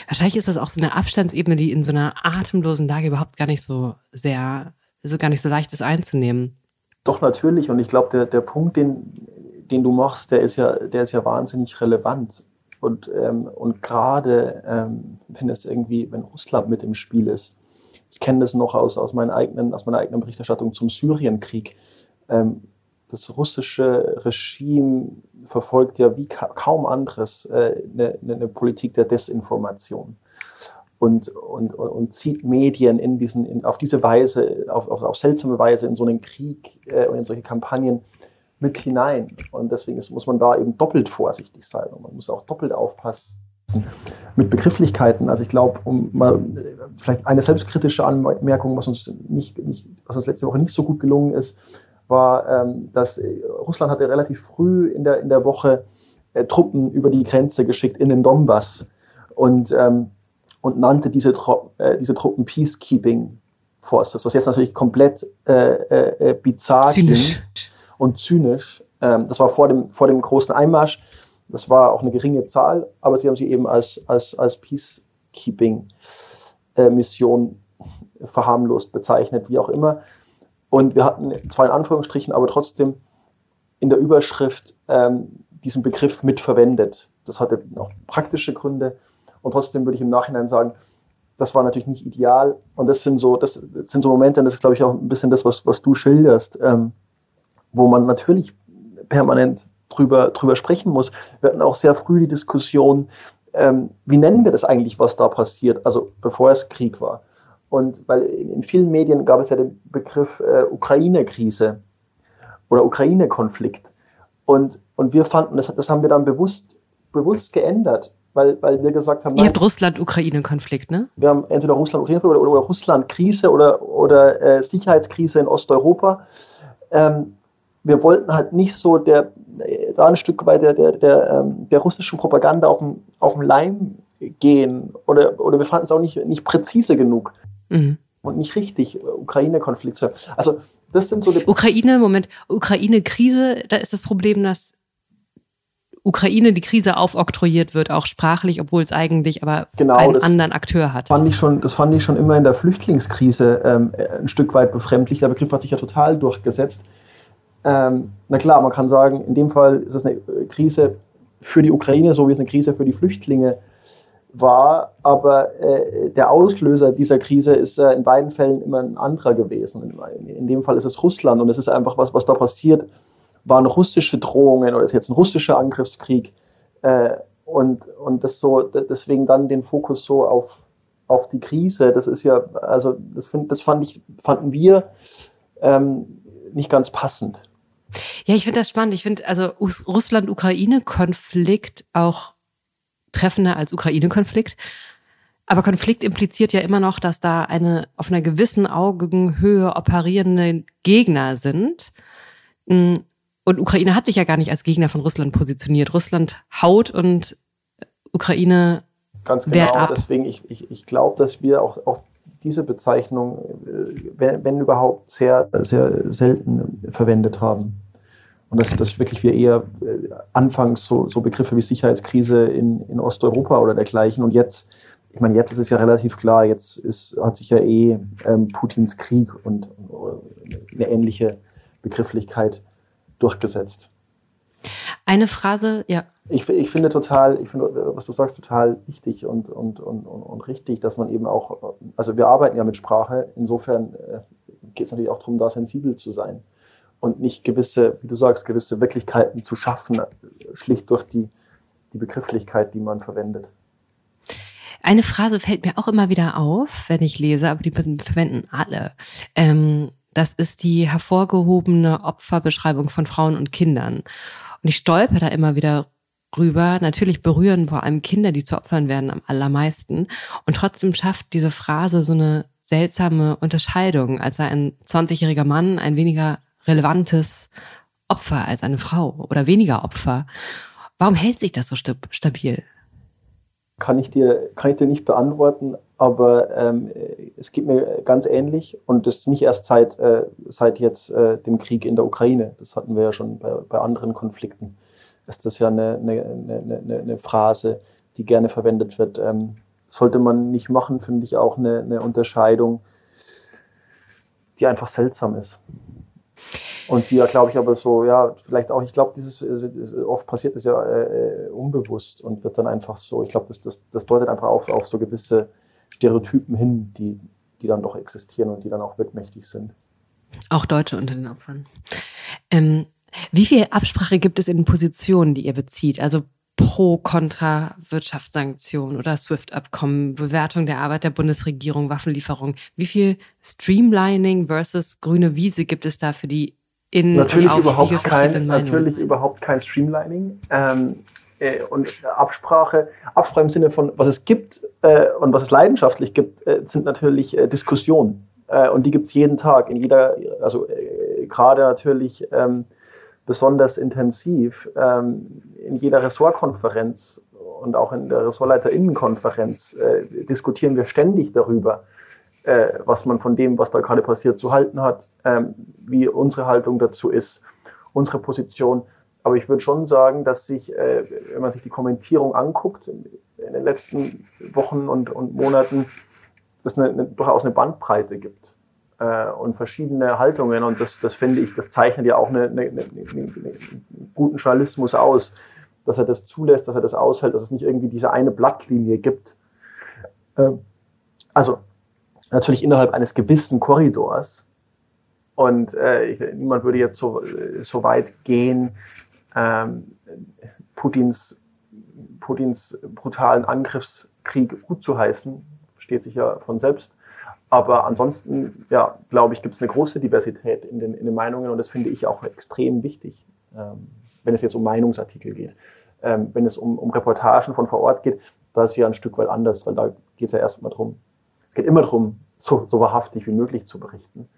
Wahrscheinlich ist das auch so eine Abstandsebene, die in so einer atemlosen Lage überhaupt gar nicht so sehr, so gar nicht so leicht ist einzunehmen. Doch, natürlich. Und ich glaube, der, der Punkt, den, den du machst, der ist ja, der ist ja wahnsinnig relevant. Und, ähm, und gerade ähm, wenn es irgendwie, wenn Russland mit im Spiel ist, ich kenne das noch aus, aus, meinen eigenen, aus meiner eigenen Berichterstattung zum Syrienkrieg. Ähm, das russische Regime verfolgt ja wie ka kaum anderes äh, eine, eine, Politik der Desinformation und, und, und zieht Medien in diesen, in, auf diese Weise, auf, auf, auf seltsame Weise in so einen Krieg äh, und in solche Kampagnen mit hinein. Und deswegen ist, muss man da eben doppelt vorsichtig sein und man muss auch doppelt aufpassen mit Begrifflichkeiten. Also ich glaube, um mal äh, vielleicht eine selbstkritische Anmerkung, was uns nicht, nicht, was uns letzte Woche nicht so gut gelungen ist, war, ähm, dass äh, Russland hatte relativ früh in der, in der Woche äh, Truppen über die Grenze geschickt in den Donbass. Und, ähm, und nannte diese, äh, diese Truppen Peacekeeping Forces, was jetzt natürlich komplett äh, äh, bizarr zynisch. und zynisch. Ähm, das war vor dem, vor dem großen Einmarsch. Das war auch eine geringe Zahl, aber sie haben sie eben als, als, als Peacekeeping-Mission verharmlost bezeichnet, wie auch immer. Und wir hatten zwar in Anführungsstrichen, aber trotzdem in der Überschrift ähm, diesen Begriff mitverwendet. Das hatte auch praktische Gründe. Und trotzdem würde ich im Nachhinein sagen, das war natürlich nicht ideal. Und das sind so, das sind so Momente, und das ist, glaube ich, auch ein bisschen das, was, was du schilderst, ähm, wo man natürlich permanent drüber, drüber sprechen muss. Wir hatten auch sehr früh die Diskussion, ähm, wie nennen wir das eigentlich, was da passiert, also bevor es Krieg war. Und weil in vielen Medien gab es ja den Begriff äh, Ukraine-Krise oder Ukraine-Konflikt. Und, und wir fanden, das, das haben wir dann bewusst, bewusst geändert weil, weil wir gesagt haben. Ihr habt Russland-Ukraine-Konflikt, ne? Wir haben entweder Russland-Ukraine oder, oder, Russland-Krise oder, oder äh, Sicherheitskrise in Osteuropa. Ähm, wir wollten halt nicht so der, da ein Stück weit der, der, der, ähm, der russischen Propaganda auf den, auf den Leim gehen oder, oder wir fanden es auch nicht, nicht präzise genug mhm. und nicht richtig, Ukraine-Konflikt. Also das sind so die Ukraine, Moment, Ukraine-Krise, da ist das Problem, dass Ukraine die Krise aufoktroyiert wird, auch sprachlich, obwohl es eigentlich aber genau, einen anderen Akteur hat. Fand ich schon, das fand ich schon immer in der Flüchtlingskrise ähm, ein Stück weit befremdlich. Der Begriff hat sich ja total durchgesetzt. Ähm, na klar, man kann sagen, in dem Fall ist es eine Krise für die Ukraine, so wie es eine Krise für die Flüchtlinge war. Aber äh, der Auslöser dieser Krise ist äh, in beiden Fällen immer ein anderer gewesen. In, dem Fall ist es Russland und es ist einfach was, was da passiert waren russische Drohungen oder ist jetzt ein russischer Angriffskrieg. Äh, und, und das so, deswegen dann den Fokus so auf, auf die Krise, das ist ja, also das, find, das fand ich, fanden wir ähm, nicht ganz passend. Ja, ich finde das spannend. Ich finde also Russland-Ukraine-Konflikt auch treffender als Ukraine-Konflikt. Aber Konflikt impliziert ja immer noch, dass da eine auf einer gewissen Augenhöhe operierende Gegner sind. Hm, und Ukraine hat sich ja gar nicht als Gegner von Russland positioniert. Russland haut und Ukraine Ganz genau, wehrt ab. deswegen, ich, ich, ich glaube, dass wir auch, auch diese Bezeichnung, äh, wenn, wenn überhaupt, sehr, sehr selten verwendet haben. Und dass, dass wirklich wir eher äh, anfangs so, so Begriffe wie Sicherheitskrise in, in Osteuropa oder dergleichen und jetzt, ich meine, jetzt ist es ja relativ klar, jetzt ist, hat sich ja eh ähm, Putins Krieg und, und eine ähnliche Begrifflichkeit durchgesetzt. Eine Phrase, ja. Ich, ich finde total, ich finde, was du sagst, total wichtig und, und, und, und, richtig, dass man eben auch, also wir arbeiten ja mit Sprache, insofern äh, geht es natürlich auch darum, da sensibel zu sein und nicht gewisse, wie du sagst, gewisse Wirklichkeiten zu schaffen, schlicht durch die, die Begrifflichkeit, die man verwendet. Eine Phrase fällt mir auch immer wieder auf, wenn ich lese, aber die verwenden alle. Ähm, das ist die hervorgehobene Opferbeschreibung von Frauen und Kindern. Und ich stolper da immer wieder rüber. Natürlich berühren vor allem Kinder, die zu Opfern werden, am allermeisten. Und trotzdem schafft diese Phrase so eine seltsame Unterscheidung, als sei ein 20-jähriger Mann ein weniger relevantes Opfer als eine Frau oder weniger Opfer. Warum hält sich das so stabil? Kann ich dir, kann ich dir nicht beantworten, aber ähm, es geht mir ganz ähnlich und das nicht erst seit, äh, seit jetzt äh, dem Krieg in der Ukraine. Das hatten wir ja schon bei, bei anderen Konflikten. Ist das ja eine, eine, eine, eine Phrase, die gerne verwendet wird. Ähm, sollte man nicht machen, finde ich auch eine, eine Unterscheidung, die einfach seltsam ist. Und die ja, glaube ich, aber so, ja, vielleicht auch, ich glaube, dieses, oft passiert das ja äh, äh, unbewusst und wird dann einfach so, ich glaube, das, das, das deutet einfach auf, auf so gewisse Stereotypen hin, die, die dann doch existieren und die dann auch wirkmächtig sind. Auch Deutsche unter den Opfern. Ähm, wie viel Absprache gibt es in Positionen, die ihr bezieht? Also pro, kontra Wirtschaftssanktionen oder SWIFT-Abkommen, Bewertung der Arbeit der Bundesregierung, Waffenlieferung. Wie viel Streamlining versus grüne Wiese gibt es da für die in natürlich überhaupt kein, Natürlich überhaupt kein Streamlining. Ähm, äh, und Absprache, Absprache im Sinne von, was es gibt äh, und was es leidenschaftlich gibt, äh, sind natürlich äh, Diskussionen. Äh, und die gibt es jeden Tag, in jeder, also äh, gerade natürlich ähm, besonders intensiv, ähm, in jeder Ressortkonferenz und auch in der Ressortleiterinnenkonferenz diskutieren wir ständig darüber, äh, was man von dem, was da gerade passiert, zu halten hat, ähm, wie unsere Haltung dazu ist, unsere Position. Aber ich würde schon sagen, dass sich, äh, wenn man sich die Kommentierung anguckt, in den letzten Wochen und, und Monaten, es eine, eine, durchaus eine Bandbreite gibt äh, und verschiedene Haltungen. Und das, das finde ich, das zeichnet ja auch eine, eine, einen guten Journalismus aus, dass er das zulässt, dass er das aushält, dass es nicht irgendwie diese eine Blattlinie gibt. Äh, also natürlich innerhalb eines gewissen Korridors. Und äh, niemand würde jetzt so, so weit gehen, ähm, Putins, Putins brutalen Angriffskrieg gut zu heißen. Versteht sich ja von selbst. Aber ansonsten, ja, glaube ich, gibt es eine große Diversität in den, in den Meinungen und das finde ich auch extrem wichtig, ähm, wenn es jetzt um Meinungsartikel geht. Ähm, wenn es um, um Reportagen von vor Ort geht, da ist ja ein Stück weit anders, weil da geht es ja erstmal darum, es geht immer darum, so, so wahrhaftig wie möglich zu berichten.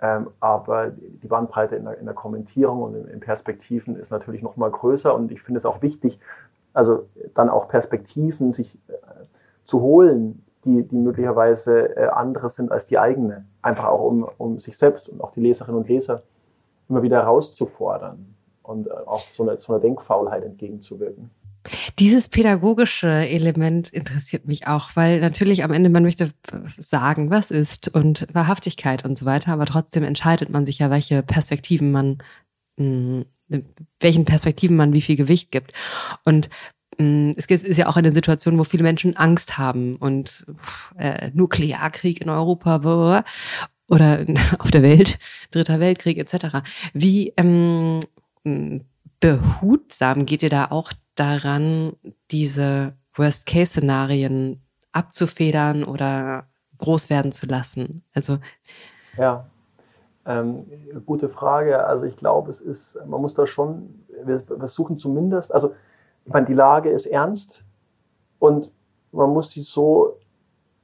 Ähm, aber die Bandbreite in der, in der Kommentierung und in, in, Perspektiven ist natürlich noch mal größer und ich finde es auch wichtig, also dann auch Perspektiven sich äh, zu holen, die, die möglicherweise äh, andere sind als die eigene. Einfach auch, um, um sich selbst und auch die Leserinnen und Leser immer wieder herauszufordern und äh, auch so einer, so einer Denkfaulheit entgegenzuwirken. Dieses pädagogische Element interessiert mich auch, weil natürlich am Ende man möchte sagen, was ist und Wahrhaftigkeit und so weiter, aber trotzdem entscheidet man sich ja, welche Perspektiven man, mh, hm, welchen Perspektiven man wie viel Gewicht gibt. Und Mm, es ist ja auch eine Situation, wo viele Menschen Angst haben und äh, Nuklearkrieg in Europa oder (laughs) auf der Welt, Dritter Weltkrieg etc. Wie ähm, behutsam geht ihr da auch daran, diese Worst-Case-Szenarien abzufedern oder groß werden zu lassen? Also ja, ähm, gute Frage. Also ich glaube, es ist, man muss da schon, wir versuchen zumindest, also ich meine, die Lage ist ernst und man muss sie so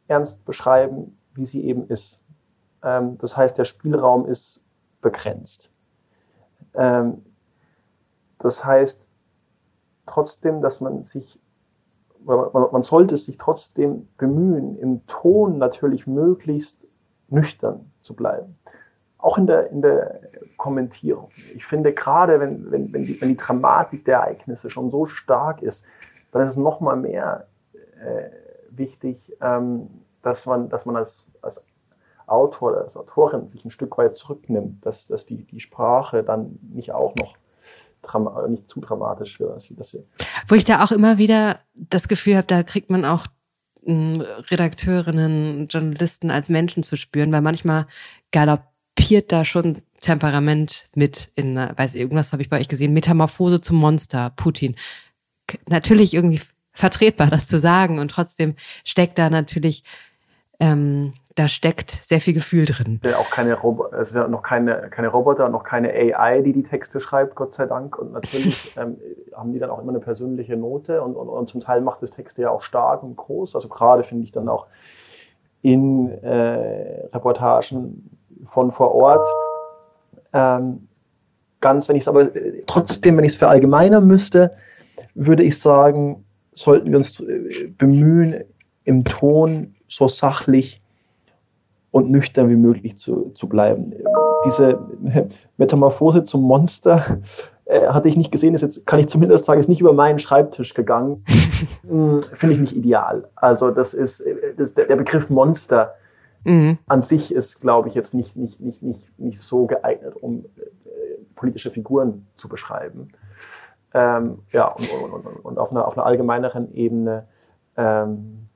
ernst beschreiben, wie sie eben ist. Ähm, das heißt, der Spielraum ist begrenzt. Ähm, das heißt trotzdem, dass man sich, man, man sollte sich trotzdem bemühen, im Ton natürlich möglichst nüchtern zu bleiben auch in der, in der Kommentierung. Ich finde gerade, wenn, wenn, wenn, die, wenn die Dramatik der Ereignisse schon so stark ist, dann ist es noch mal mehr äh, wichtig, ähm, dass man, dass man als, als Autor als Autorin sich ein Stück weit zurücknimmt, dass, dass die, die Sprache dann nicht auch noch nicht zu dramatisch wird. Dass sie, Wo ich da auch immer wieder das Gefühl habe, da kriegt man auch hm, Redakteurinnen, Journalisten als Menschen zu spüren, weil manchmal galoppiert galoppiert da schon Temperament mit in, weiß ich, irgendwas habe ich bei euch gesehen, Metamorphose zum Monster, Putin. Natürlich irgendwie vertretbar, das zu sagen und trotzdem steckt da natürlich, ähm, da steckt sehr viel Gefühl drin. Ja, auch keine Robo es sind noch keine, keine Roboter, noch keine AI, die die Texte schreibt, Gott sei Dank. Und natürlich (laughs) ähm, haben die dann auch immer eine persönliche Note und, und, und zum Teil macht das Texte ja auch stark und groß. Also gerade finde ich dann auch in äh, Reportagen von vor Ort. Ähm, ganz, wenn ich es aber trotzdem, wenn ich es verallgemeinern müsste, würde ich sagen, sollten wir uns äh, bemühen, im Ton so sachlich und nüchtern wie möglich zu, zu bleiben. Diese Metamorphose zum Monster äh, hatte ich nicht gesehen, ist jetzt, kann ich zumindest sagen, ist nicht über meinen Schreibtisch gegangen. (laughs) Hm, finde ich nicht ideal. Also das ist äh, das, der Begriff Monster mhm. an sich ist, glaube ich, jetzt nicht, nicht, nicht, nicht, nicht so geeignet, um äh, politische Figuren zu beschreiben. Ähm, ja, und, und, und, und, auf, einer, auf einer allgemeineren Ebene. Ähm,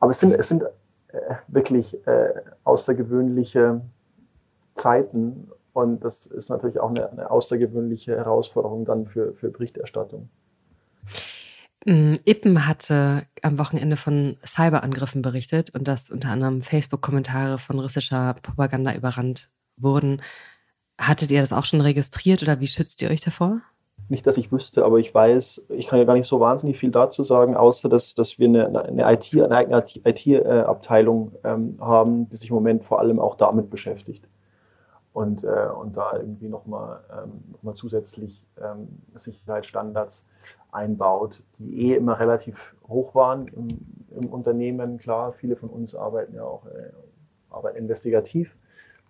aber es sind, es sind wirklich äh, außergewöhnliche Zeiten und das ist natürlich auch eine, eine außergewöhnliche Herausforderung dann für, für Berichterstattung. Mm, Ippen hatte am Wochenende von Cyberangriffen berichtet und dass unter anderem Facebook-Kommentare von russischer Propaganda überrannt wurden. Hattet ihr das auch schon registriert oder wie schützt ihr euch davor? Nicht, dass ich wüsste, aber ich weiß, ich kann ja gar nicht so wahnsinnig viel dazu sagen, außer dass, dass wir eine, eine IT, eine eigene IT-Abteilung ähm, haben, die sich im Moment vor allem auch damit beschäftigt. und, äh, und da irgendwie nochmal ähm, noch zusätzlich ähm, Sicherheitsstandards einbaut, die eh immer relativ hoch waren im, im Unternehmen. Klar, viele von uns arbeiten ja auch äh, arbeiten investigativ.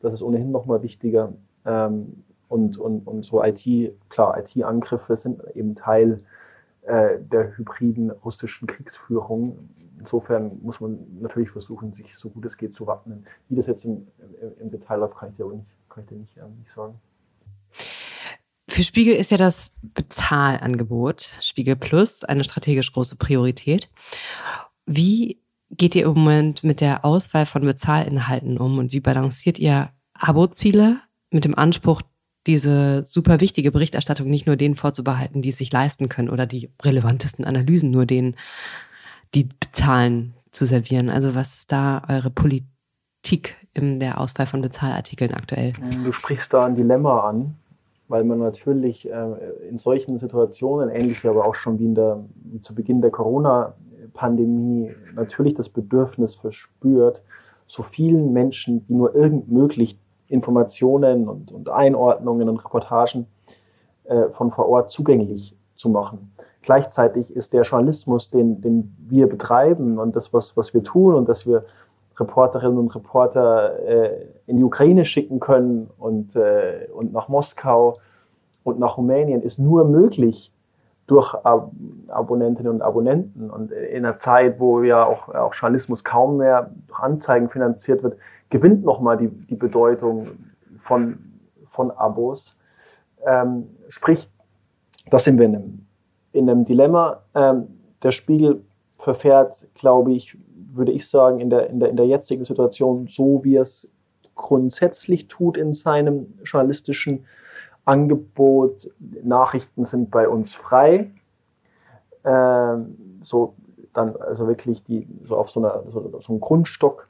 Das ist ohnehin nochmal wichtiger. Ähm, und, und, und so IT, klar, IT-Angriffe sind eben Teil äh, der hybriden russischen Kriegsführung. Insofern muss man natürlich versuchen, sich so gut es geht zu wappnen. Wie das jetzt im, im, Detail läuft, kann ich dir, nicht, kann ich dir nicht, äh, nicht sagen. Für Spiegel ist ja das Bezahlangebot, Spiegel Plus, eine strategisch große Priorität. Wie geht ihr im Moment mit der Auswahl von Bezahlinhalten um und wie balanciert ihr Abo-Ziele mit dem Anspruch, diese super wichtige Berichterstattung nicht nur denen vorzubehalten, die es sich leisten können oder die relevantesten Analysen nur denen, die bezahlen, zu servieren. Also was ist da eure Politik in der Auswahl von Bezahlartikeln aktuell? Du sprichst da ein Dilemma an, weil man natürlich äh, in solchen Situationen, ähnlich aber auch schon wie, in der, wie zu Beginn der Corona-Pandemie, natürlich das Bedürfnis verspürt, so vielen Menschen wie nur irgend möglich Informationen und, und Einordnungen und Reportagen äh, von vor Ort zugänglich zu machen. Gleichzeitig ist der Journalismus, den, den wir betreiben und das, was, was wir tun und dass wir Reporterinnen und Reporter äh, in die Ukraine schicken können und, äh, und nach Moskau und nach Rumänien, ist nur möglich durch Ab Abonnentinnen und Abonnenten. Und in einer Zeit, wo ja auch, auch Journalismus kaum mehr durch Anzeigen finanziert wird, gewinnt nochmal die, die Bedeutung von, von Abos. Ähm, sprich, da sind wir in einem, in einem Dilemma. Ähm, der Spiegel verfährt, glaube ich, würde ich sagen, in der, in, der, in der jetzigen Situation so, wie er es grundsätzlich tut in seinem journalistischen Angebot. Nachrichten sind bei uns frei. Ähm, so dann also wirklich die so auf so, einer, so, so einem Grundstock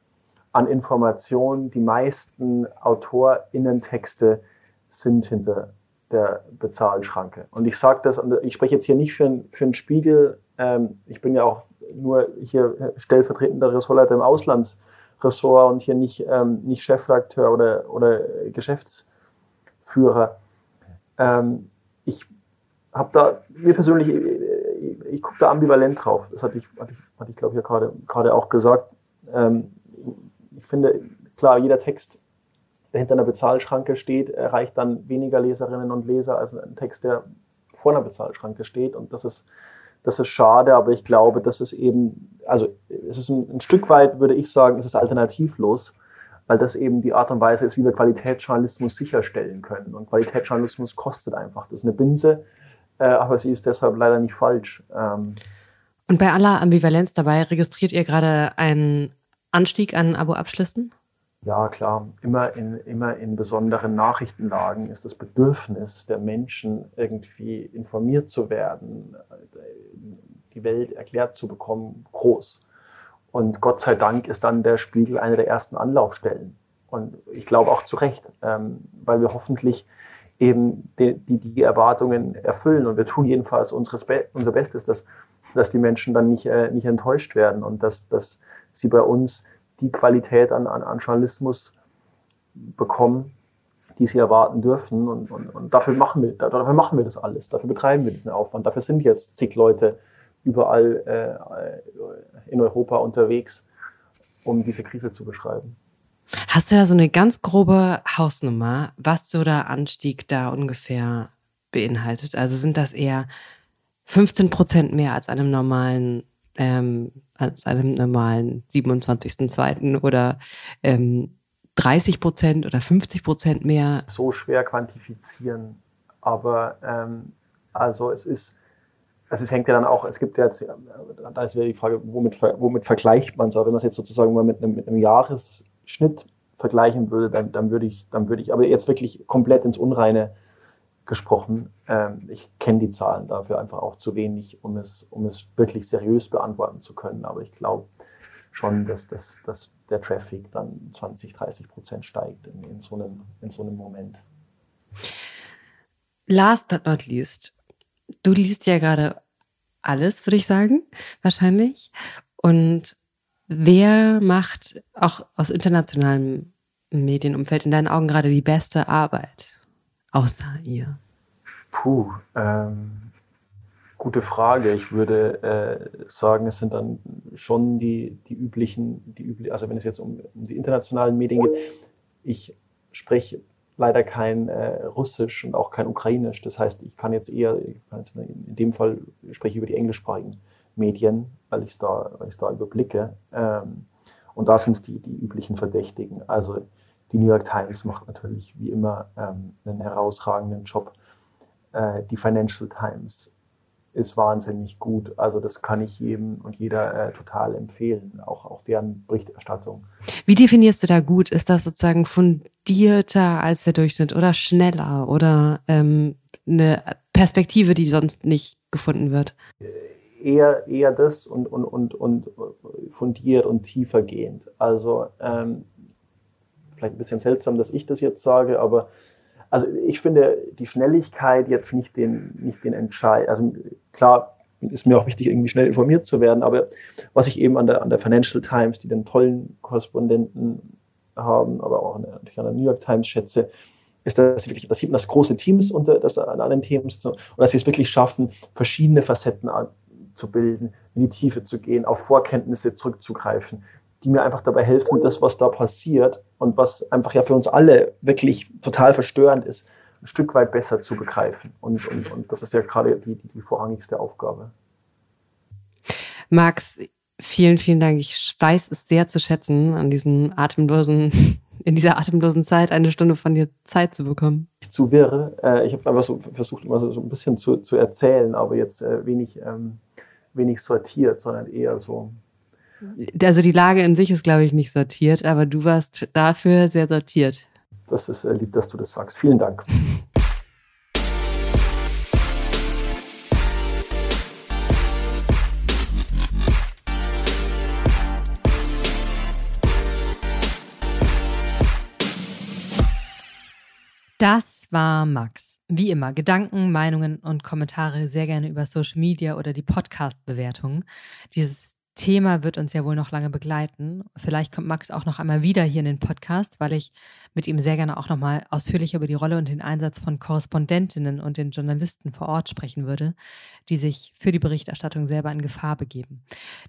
an Informationen. Die meisten AutorInnen-Texte sind hinter der Bezahlschranke. Und ich sage das, und ich spreche jetzt hier nicht für, für einen Spiegel, ähm, ich bin ja auch nur hier stellvertretender Ressortleiter im Auslandsressort und hier nicht, ähm, nicht Chefredakteur oder, oder Geschäftsführer. Ähm, ich habe da, mir persönlich, ich, ich gucke da ambivalent drauf. Das hatte ich, hatte ich, hatte ich glaube ich, ja gerade auch gesagt. Ähm, ich finde, klar, jeder Text, der hinter einer Bezahlschranke steht, erreicht dann weniger Leserinnen und Leser als ein Text, der vor einer Bezahlschranke steht. Und das ist, das ist schade, aber ich glaube, das ist eben, also es ist ein, ein Stück weit, würde ich sagen, ist es alternativlos, weil das eben die Art und Weise ist, wie wir Qualitätsjournalismus sicherstellen können. Und Qualitätsjournalismus kostet einfach. Das ist eine Binse, äh, aber sie ist deshalb leider nicht falsch. Ähm, und bei aller Ambivalenz dabei registriert ihr gerade einen Anstieg an Abo-Abschlüssen? Ja, klar. Immer in, immer in besonderen Nachrichtenlagen ist das Bedürfnis der Menschen, irgendwie informiert zu werden, die Welt erklärt zu bekommen, groß. Und Gott sei Dank ist dann der Spiegel eine der ersten Anlaufstellen. Und ich glaube auch zu Recht, ähm, weil wir hoffentlich eben die, die, die, Erwartungen erfüllen. Und wir tun jedenfalls unser Bestes, dass, dass die Menschen dann nicht, äh, nicht enttäuscht werden und dass, dass sie bei uns die Qualität an, an, an Journalismus bekommen, die sie erwarten dürfen. Und, und, und dafür, machen wir, dafür machen wir das alles, dafür betreiben wir diesen Aufwand. Dafür sind jetzt zig Leute überall äh, in Europa unterwegs, um diese Krise zu beschreiben. Hast du da so eine ganz grobe Hausnummer, was so der Anstieg da ungefähr beinhaltet? Also sind das eher 15 Prozent mehr als einem normalen ähm, als einem normalen 27.02. oder ähm, 30 Prozent oder 50 Prozent mehr? So schwer quantifizieren, aber ähm, also es ist, also es hängt ja dann auch, es gibt ja jetzt, da ist wieder die Frage, womit, womit vergleicht man es, aber wenn man es jetzt sozusagen mal mit einem, mit einem Jahresschnitt vergleichen würde, dann, dann würde ich, dann würde ich, aber jetzt wirklich komplett ins Unreine gesprochen. Ähm, ich kenne die Zahlen dafür einfach auch zu wenig, um es, um es wirklich seriös beantworten zu können. Aber ich glaube schon, dass, dass, dass der Traffic dann 20, 30 Prozent steigt in, in, so einem, in so einem Moment. Last but not least, du liest ja gerade alles, würde ich sagen, wahrscheinlich. Und wer macht auch aus internationalem Medienumfeld in deinen Augen gerade die beste Arbeit? Außer ihr. Puh, ähm, gute Frage. Ich würde äh, sagen, es sind dann schon die, die üblichen, die üblich, also wenn es jetzt um, um die internationalen Medien geht, ich spreche leider kein äh, Russisch und auch kein Ukrainisch. Das heißt, ich kann jetzt eher, in dem Fall spreche ich über die englischsprachigen Medien, weil ich es da, da überblicke. Ähm, und da sind es die, die üblichen Verdächtigen. Also die New York Times macht natürlich wie immer ähm, einen herausragenden Job. Äh, die Financial Times ist wahnsinnig gut. Also das kann ich jedem und jeder äh, total empfehlen, auch, auch deren Berichterstattung. Wie definierst du da gut? Ist das sozusagen fundierter als der Durchschnitt oder schneller oder ähm, eine Perspektive, die sonst nicht gefunden wird? Eher, eher das und, und, und, und fundiert und tiefer gehend. Also ähm, vielleicht ein bisschen seltsam, dass ich das jetzt sage, aber also ich finde die Schnelligkeit jetzt nicht den, nicht den Entscheid. Also klar ist mir auch wichtig, irgendwie schnell informiert zu werden, aber was ich eben an der, an der Financial Times, die den tollen Korrespondenten haben, aber auch an der, natürlich an der New York Times schätze, ist, dass sie wirklich, dass sie das große Team ist unter, das an allen Themen ist und dass sie es wirklich schaffen, verschiedene Facetten zu bilden, in die Tiefe zu gehen, auf Vorkenntnisse zurückzugreifen, die mir einfach dabei helfen, das, was da passiert und was einfach ja für uns alle wirklich total verstörend ist, ein Stück weit besser zu begreifen. Und, und, und das ist ja gerade die, die, vorrangigste Aufgabe. Max, vielen, vielen Dank. Ich weiß es sehr zu schätzen, an diesem atemlosen, (laughs) in dieser atemlosen Zeit eine Stunde von dir Zeit zu bekommen. Zu wirr. Äh, ich habe einfach so versucht, immer so, so ein bisschen zu, zu erzählen, aber jetzt äh, wenig, ähm, wenig sortiert, sondern eher so also die Lage in sich ist, glaube ich, nicht sortiert, aber du warst dafür sehr sortiert. Das ist äh, lieb, dass du das sagst. Vielen Dank. Das war Max. Wie immer, Gedanken, Meinungen und Kommentare sehr gerne über Social Media oder die Podcast-Bewertungen. Dieses Thema wird uns ja wohl noch lange begleiten. Vielleicht kommt Max auch noch einmal wieder hier in den Podcast, weil ich mit ihm sehr gerne auch noch mal ausführlich über die Rolle und den Einsatz von Korrespondentinnen und den Journalisten vor Ort sprechen würde, die sich für die Berichterstattung selber in Gefahr begeben.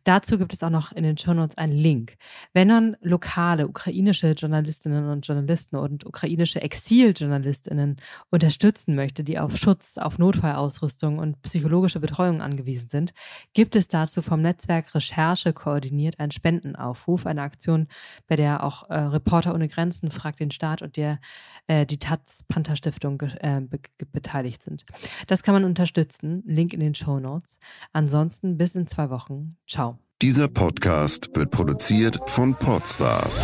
Dazu gibt es auch noch in den Shownotes einen Link. Wenn man lokale ukrainische Journalistinnen und Journalisten und ukrainische Exiljournalistinnen unterstützen möchte, die auf Schutz, auf Notfallausrüstung und psychologische Betreuung angewiesen sind, gibt es dazu vom Netzwerk Recherche Recherche koordiniert einen Spendenaufruf, eine Aktion, bei der auch äh, Reporter ohne Grenzen fragt den Staat und der äh, die Taz Panther Stiftung äh, be beteiligt sind. Das kann man unterstützen. Link in den Show Notes. Ansonsten bis in zwei Wochen. Ciao. Dieser Podcast wird produziert von Podstars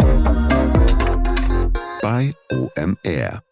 bei OMR.